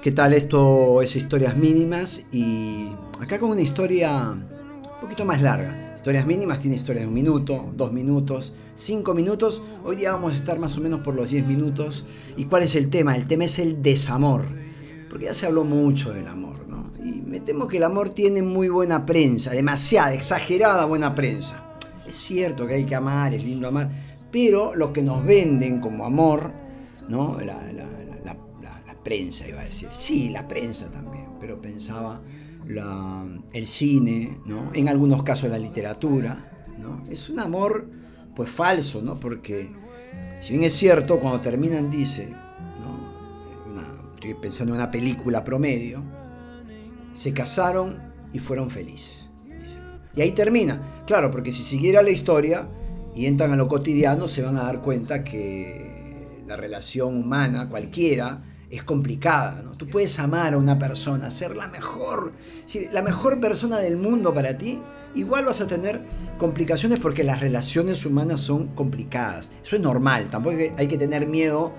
¿Qué tal? Esto es Historias Mínimas y acá con una historia un poquito más larga. Historias mínimas tiene historias de un minuto, dos minutos, cinco minutos. Hoy día vamos a estar más o menos por los diez minutos. ¿Y cuál es el tema? El tema es el desamor. Porque ya se habló mucho del amor, ¿no? Y me temo que el amor tiene muy buena prensa, demasiada, exagerada buena prensa. Es cierto que hay que amar, es lindo amar, pero lo que nos venden como amor, ¿no? La, prensa, iba a decir. Sí, la prensa también, pero pensaba el cine, ¿no? en algunos casos la literatura. ¿no? Es un amor pues falso, ¿no? porque si bien es cierto, cuando terminan dice, ¿no? estoy pensando en una película promedio, se casaron y fueron felices. Y ahí termina. Claro, porque si siguiera la historia y entran a lo cotidiano, se van a dar cuenta que la relación humana, cualquiera, es complicada. ¿no? Tú puedes amar a una persona, ser la mejor, la mejor persona del mundo para ti, igual vas a tener complicaciones porque las relaciones humanas son complicadas. Eso es normal, tampoco hay que tener miedo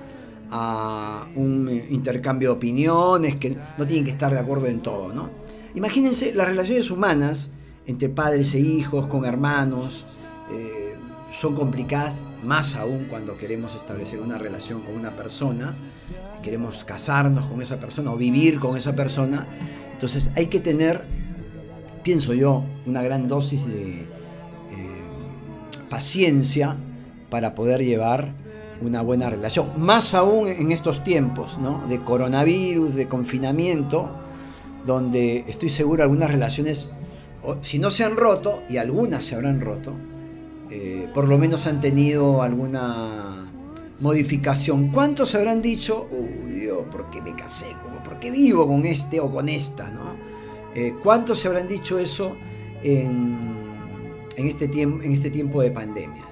a un intercambio de opiniones, que no tienen que estar de acuerdo en todo. ¿no? Imagínense las relaciones humanas entre padres e hijos, con hermanos, eh, son complicadas, más aún cuando queremos establecer una relación con una persona queremos casarnos con esa persona o vivir con esa persona. Entonces hay que tener, pienso yo, una gran dosis de eh, paciencia para poder llevar una buena relación. Más aún en estos tiempos ¿no? de coronavirus, de confinamiento, donde estoy seguro algunas relaciones, si no se han roto, y algunas se habrán roto, eh, por lo menos han tenido alguna modificación. ¿Cuántos habrán dicho, uy Dios, ¿por qué me casé? ¿Por qué vivo con este o con esta? ¿no? Eh, ¿Cuántos se habrán dicho eso en, este tiempo, en este tiempo de pandemia?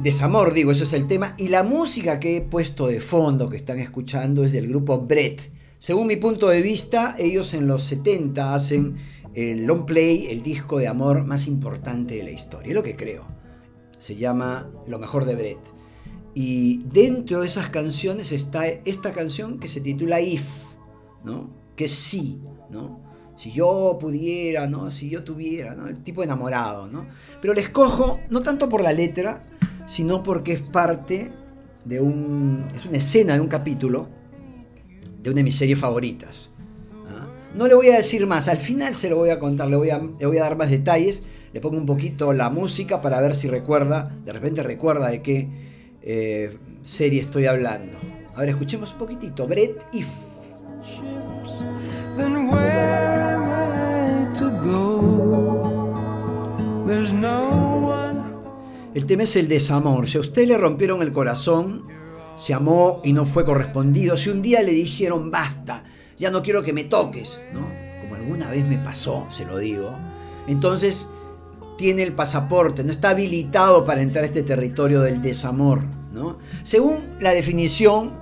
Desamor, digo, eso es el tema. Y la música que he puesto de fondo, que están escuchando, es del grupo Brett. Según mi punto de vista, ellos en los 70 hacen el long play, el disco de amor más importante de la historia. Es lo que creo. Se llama Lo mejor de Brett. Y dentro de esas canciones está esta canción que se titula If, ¿no? Que sí, ¿no? Si yo pudiera, ¿no? Si yo tuviera, ¿no? El tipo enamorado, ¿no? Pero le escojo no tanto por la letra, sino porque es parte de un... es una escena de un capítulo de una de mis series favoritas. ¿ah? No le voy a decir más, al final se lo voy a contar, le voy a, le voy a dar más detalles, le pongo un poquito la música para ver si recuerda, de repente recuerda de qué eh, serie estoy hablando. A ver, escuchemos un poquitito. Brett If. El tema es el desamor. Si a usted le rompieron el corazón, se amó y no fue correspondido, si un día le dijeron basta, ya no quiero que me toques, ¿no? Como alguna vez me pasó, se lo digo, entonces tiene el pasaporte, no está habilitado para entrar a este territorio del desamor. ¿no? Según la definición,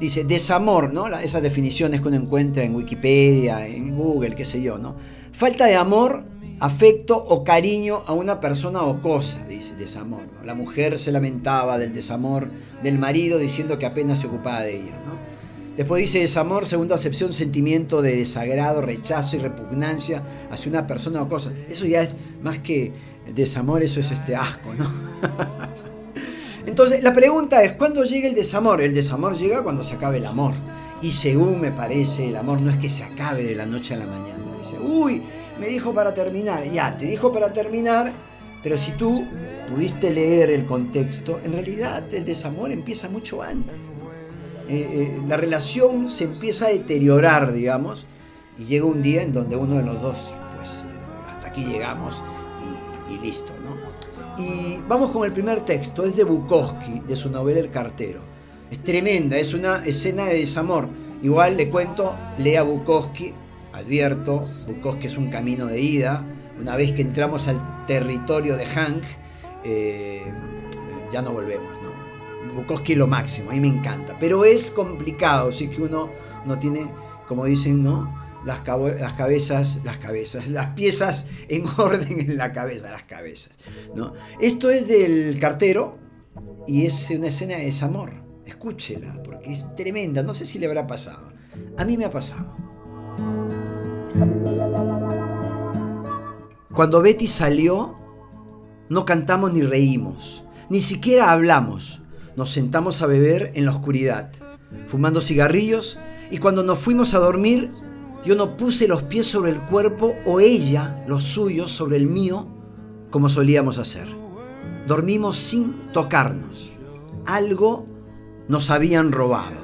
dice desamor, ¿no? esas definiciones que uno encuentra en Wikipedia, en Google, qué sé yo, ¿no? Falta de amor, afecto o cariño a una persona o cosa, dice desamor. La mujer se lamentaba del desamor del marido diciendo que apenas se ocupaba de ella. Después dice desamor, segunda acepción, sentimiento de desagrado, rechazo y repugnancia hacia una persona o cosa. Eso ya es más que desamor, eso es este asco, ¿no? Entonces, la pregunta es, ¿cuándo llega el desamor? El desamor llega cuando se acabe el amor. Y según me parece, el amor no es que se acabe de la noche a la mañana. Dice, uy, me dijo para terminar. Ya, te dijo para terminar, pero si tú pudiste leer el contexto, en realidad el desamor empieza mucho antes. Eh, eh, la relación se empieza a deteriorar, digamos, y llega un día en donde uno de los dos, pues eh, hasta aquí llegamos y, listo, ¿no? Y vamos con el primer texto, es de Bukowski, de su novela El cartero. Es tremenda, es una escena de desamor. Igual le cuento, lea Bukowski, advierto, Bukowski es un camino de ida. Una vez que entramos al territorio de Hank, ya no volvemos, ¿no? Bukowski es lo máximo, a mí me encanta, pero es complicado, sí que uno no tiene, como dicen, ¿no? Las, cabezas, las cabezas, las piezas en orden en la cabeza, las cabezas. ¿no? Esto es del cartero y es una escena de desamor. Escúchela, porque es tremenda. No sé si le habrá pasado. A mí me ha pasado. Cuando Betty salió, no cantamos ni reímos, ni siquiera hablamos. Nos sentamos a beber en la oscuridad, fumando cigarrillos, y cuando nos fuimos a dormir, yo no puse los pies sobre el cuerpo o ella los suyos sobre el mío, como solíamos hacer. Dormimos sin tocarnos. Algo nos habían robado.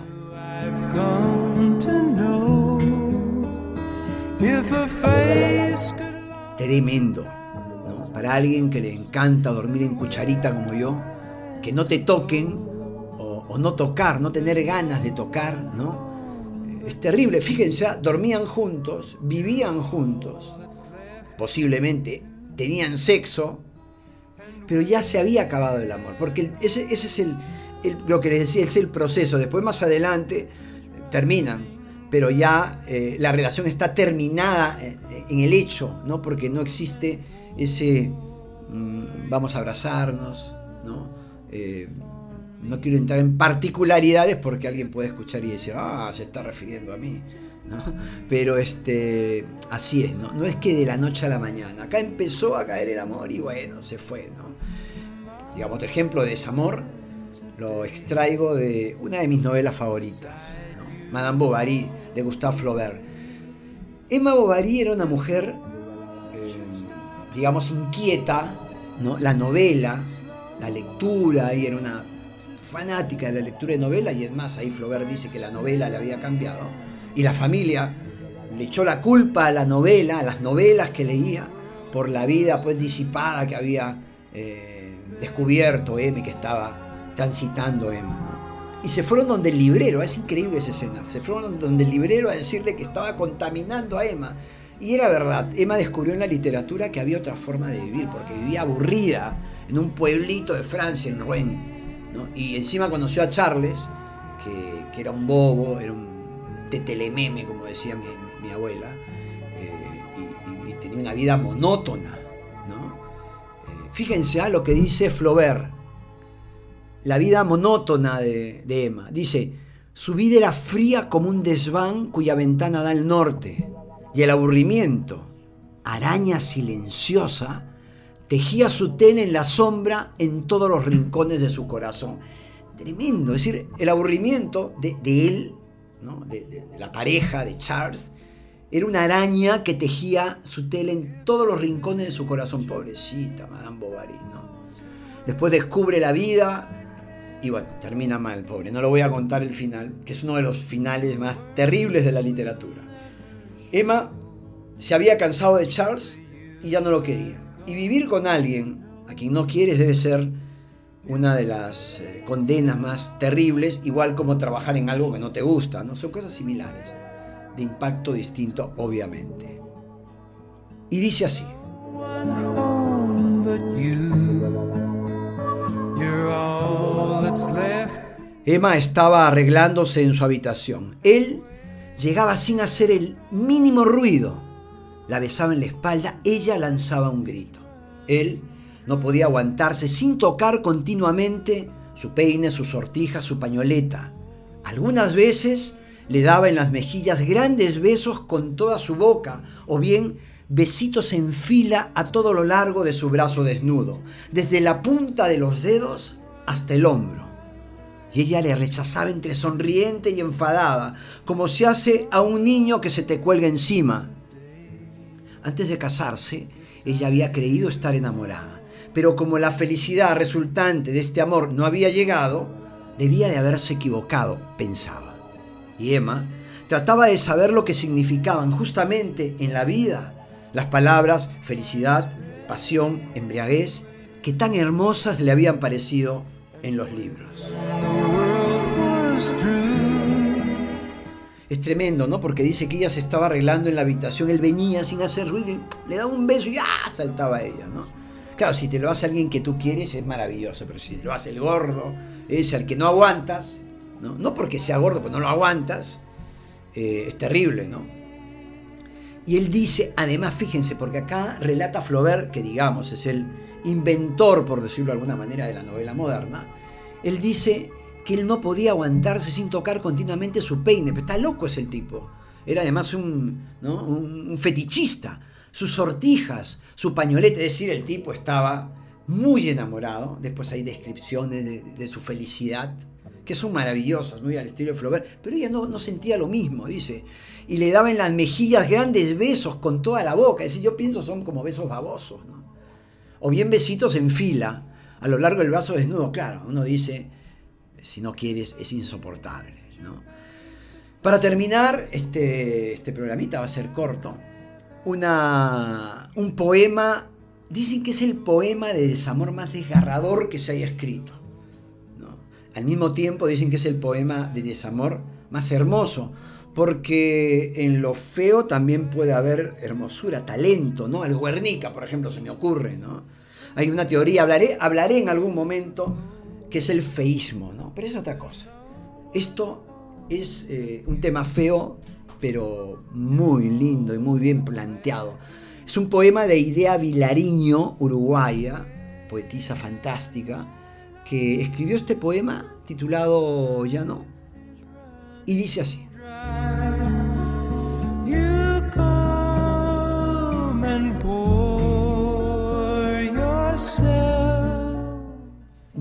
Tremendo, ¿no? Para alguien que le encanta dormir en cucharita como yo, que no te toquen o, no tocar, no tener ganas de tocar, ¿no? Es terrible, fíjense, dormían juntos, vivían juntos, posiblemente tenían sexo, pero ya se había acabado el amor, porque ese, es el, lo que les decía, es el proceso. Después más adelante terminan, pero ya eh, la relación está terminada eh, en, el hecho, ¿no? Porque no existe ese mm, vamos a abrazarnos, ¿no? Eh, no quiero entrar en particularidades porque alguien puede escuchar y decir, ah, se está refiriendo a mí. Pero este, así es, ¿no? no es que de la noche a la mañana. Acá empezó a caer el amor y bueno, se fue. Digamos, otro ejemplo de desamor lo extraigo de una de mis novelas favoritas, Madame Bovary, de Gustave Flaubert. Emma Bovary era una mujer, eh, digamos, inquieta, ¿no? la novela, la lectura, y era una fanática de la lectura de novela, y es más, ahí Flaubert dice que la novela le había cambiado, y la familia le echó la culpa a la novela, a las novelas que leía, por la vida pues disipada que había eh, descubierto Emma que estaba transitando Emma. Y se fueron donde el librero, es increíble esa escena, se fueron donde el librero a decirle que estaba contaminando a Emma. Y era verdad, Emma descubrió en la literatura que había otra forma de vivir, porque vivía aburrida en un pueblito de Francia, en Rouen, y encima conoció a Charles, que, era un bobo, era un tetelememe, como decía mi, abuela, eh, y, tenía una vida monótona. Eh, fíjense a lo que dice Flaubert, la vida monótona de, de Emma. Dice, su vida era fría como un desván cuya ventana da al norte, y el aburrimiento, araña silenciosa, tejía su ten en la sombra en todos los rincones de su corazón. Tremendo, es decir, el aburrimiento de, él, de, la pareja de Charles, era una araña que tejía su tela en todos los rincones de su corazón. Pobrecita, Madame Bovary. Después descubre la vida y bueno, termina mal, pobre. No lo voy a contar el final, que es uno de los finales más terribles de la literatura. Emma se había cansado de Charles y ya no lo quería. Y vivir con alguien a quien no quieres debe ser una de las eh, condenas más terribles, igual como trabajar en algo que no te gusta, ¿no? Son cosas similares, de impacto distinto, obviamente. Y dice así. Emma estaba arreglándose en su habitación. Él llegaba sin hacer el mínimo ruido la besaba en la espalda, ella lanzaba un grito. Él no podía aguantarse sin tocar continuamente su peine, su sortija, su pañoleta. Algunas veces le daba en las mejillas grandes besos con toda su boca, o bien besitos en fila a todo lo largo de su brazo desnudo, desde la punta de los dedos hasta el hombro. Y ella le rechazaba entre sonriente y enfadada, como se hace a un niño que se te cuelga encima, antes de casarse, ella había creído estar enamorada, pero como la felicidad resultante de este amor no había llegado, debía de haberse equivocado, pensaba. Y Emma trataba de saber lo que significaban justamente en la vida las palabras felicidad, pasión, embriaguez, que tan hermosas le habían parecido en los libros. Es tremendo, ¿no? Porque dice que ella se estaba arreglando en la habitación, él venía sin hacer ruido y le daba un beso y ¡ah! saltaba ella, ¿no? Claro, si te lo hace alguien que tú quieres es maravilloso, pero si te lo hace el gordo, es al que no aguantas, no, no porque sea gordo, pues no lo aguantas, eh, es terrible, ¿no? Y él dice, además, fíjense, porque acá relata Flaubert, que digamos es el inventor, por decirlo de alguna manera, de la novela moderna, él dice que él no podía aguantarse sin tocar continuamente su peine, pero está loco ese el tipo. Era además un, un, fetichista. Sus sortijas, su pañolete, es decir, el tipo estaba muy enamorado. Después hay descripciones de, de su felicidad que son maravillosas, muy al estilo de Flaubert, pero ella no, no, sentía lo mismo, dice. Y le daba en las mejillas grandes besos con toda la boca, es decir, yo pienso son como besos babosos, ¿no? O bien besitos en fila, a lo largo del brazo desnudo, claro, uno dice, si no quieres, es insoportable, ¿no? Para terminar, este, este programita va a ser corto. Una, un poema, dicen que es el poema de desamor más desgarrador que se haya escrito. Al mismo tiempo dicen que es el poema de desamor más hermoso, porque en lo feo también puede haber hermosura, talento, ¿no? El Guernica, por ejemplo, se me ocurre, ¿no? Hay una teoría, hablaré, hablaré en algún momento, que es el feísmo, ¿no? Pero es otra cosa. Esto es eh, un tema feo, pero muy lindo y muy bien planteado. Es un poema de Idea Vilariño, uruguaya, poetisa fantástica, que escribió este poema titulado Ya no, y dice así.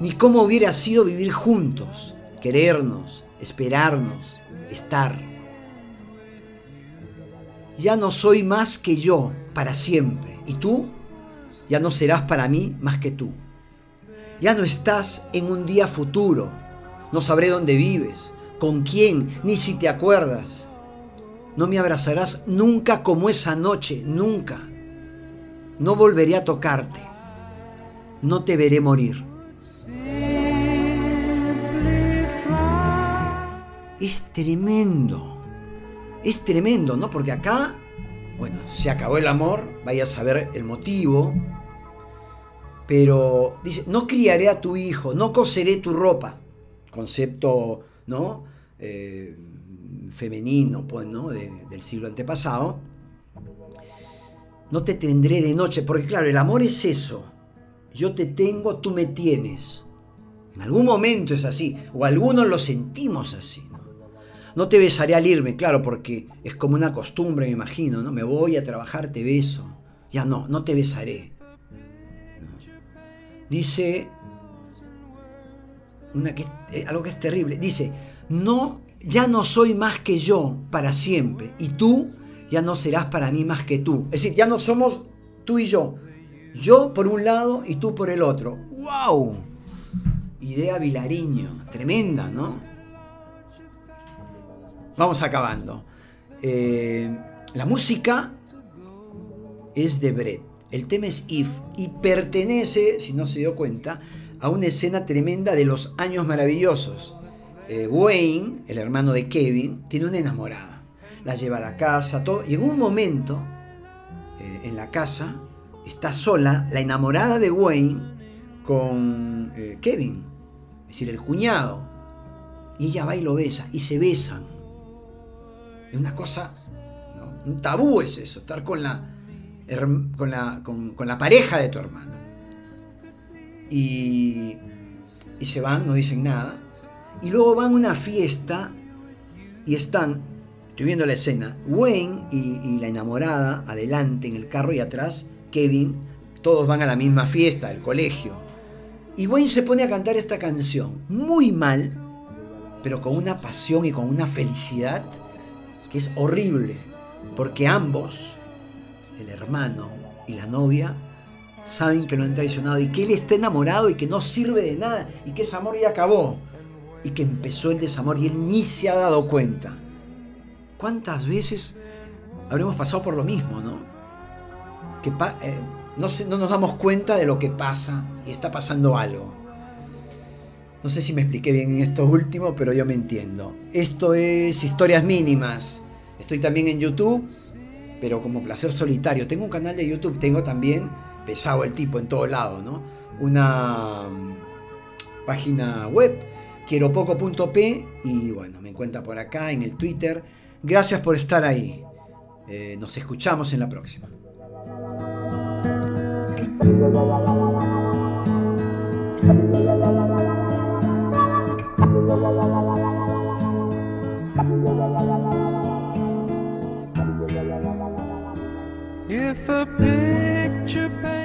ni cómo hubiera sido vivir juntos, querernos, esperarnos, estar. Ya no soy más que yo para siempre, y tú ya no serás para mí más que tú. Ya no estás en un día futuro. No sabré dónde vives, con quién, ni si te acuerdas. No me abrazarás nunca como esa noche, nunca. No volveré a tocarte. No te veré morir. Es tremendo. Es tremendo, ¿no? Porque acá, bueno, se acabó el amor, vaya a saber el motivo, pero dice, no criaré a tu hijo, no coseré tu ropa. Concepto, ¿no? Eh, femenino, pues, ¿no? del siglo antepasado. No te tendré de noche, porque claro, el amor es eso. Yo te tengo, tú me tienes. En algún momento es así, o algunos lo sentimos así. ¿No? te besaré al irme, claro, porque es como una costumbre, me imagino, ¿no? Me voy a trabajar, te beso. Ya no, no te besaré dice una que, eh, algo que es terrible. Dice, no, ya no soy más que yo para siempre y tú ya no serás para mí más que tú. Es decir, ya no somos tú y yo. Yo por un lado y tú por el otro. ¡Wow! Idea Vilariño. Tremenda, ¿no? Vamos acabando. Eh, la música es de Brett. El tema es If y pertenece, si no se dio cuenta, a una escena tremenda de los años maravillosos. Eh, Wayne, el hermano de Kevin, tiene una enamorada. La lleva a la casa, todo. Y en un momento, eh, en la casa, está sola la enamorada de Wayne con Kevin, es decir, el cuñado. Y ella va y lo besa, y se besan. Es una cosa, un tabú es eso, estar con la, con la, con, la pareja de tu hermano. Y, y, se van, no dicen nada. Y luego van a una fiesta y están, estoy viendo la escena, Wayne y, la enamorada adelante en el carro y atrás Kevin, todos van a la misma fiesta, al colegio. Y Wayne se pone a cantar esta canción, muy mal, pero con una pasión y con una felicidad que es horrible, porque ambos el hermano y la novia saben que lo han traicionado y que él está enamorado y que no sirve de nada y que ese amor ya acabó y que empezó el desamor y él ni se ha dado cuenta. ¿Cuántas veces habremos pasado por lo mismo, no? Que eh, no, no nos damos cuenta de lo que pasa y está pasando algo. No sé si me expliqué bien en esto último, pero yo me entiendo. Esto es Historias Mínimas. Estoy también en YouTube, pero como placer solitario. Tengo un canal de YouTube, tengo también, pesado el tipo en todo lado, ¿no? Una mm, página web, quieropoco.p y bueno, me encuentra por acá en el Twitter. Gracias por estar ahí. Eh, nos escuchamos en la próxima. if a picture paints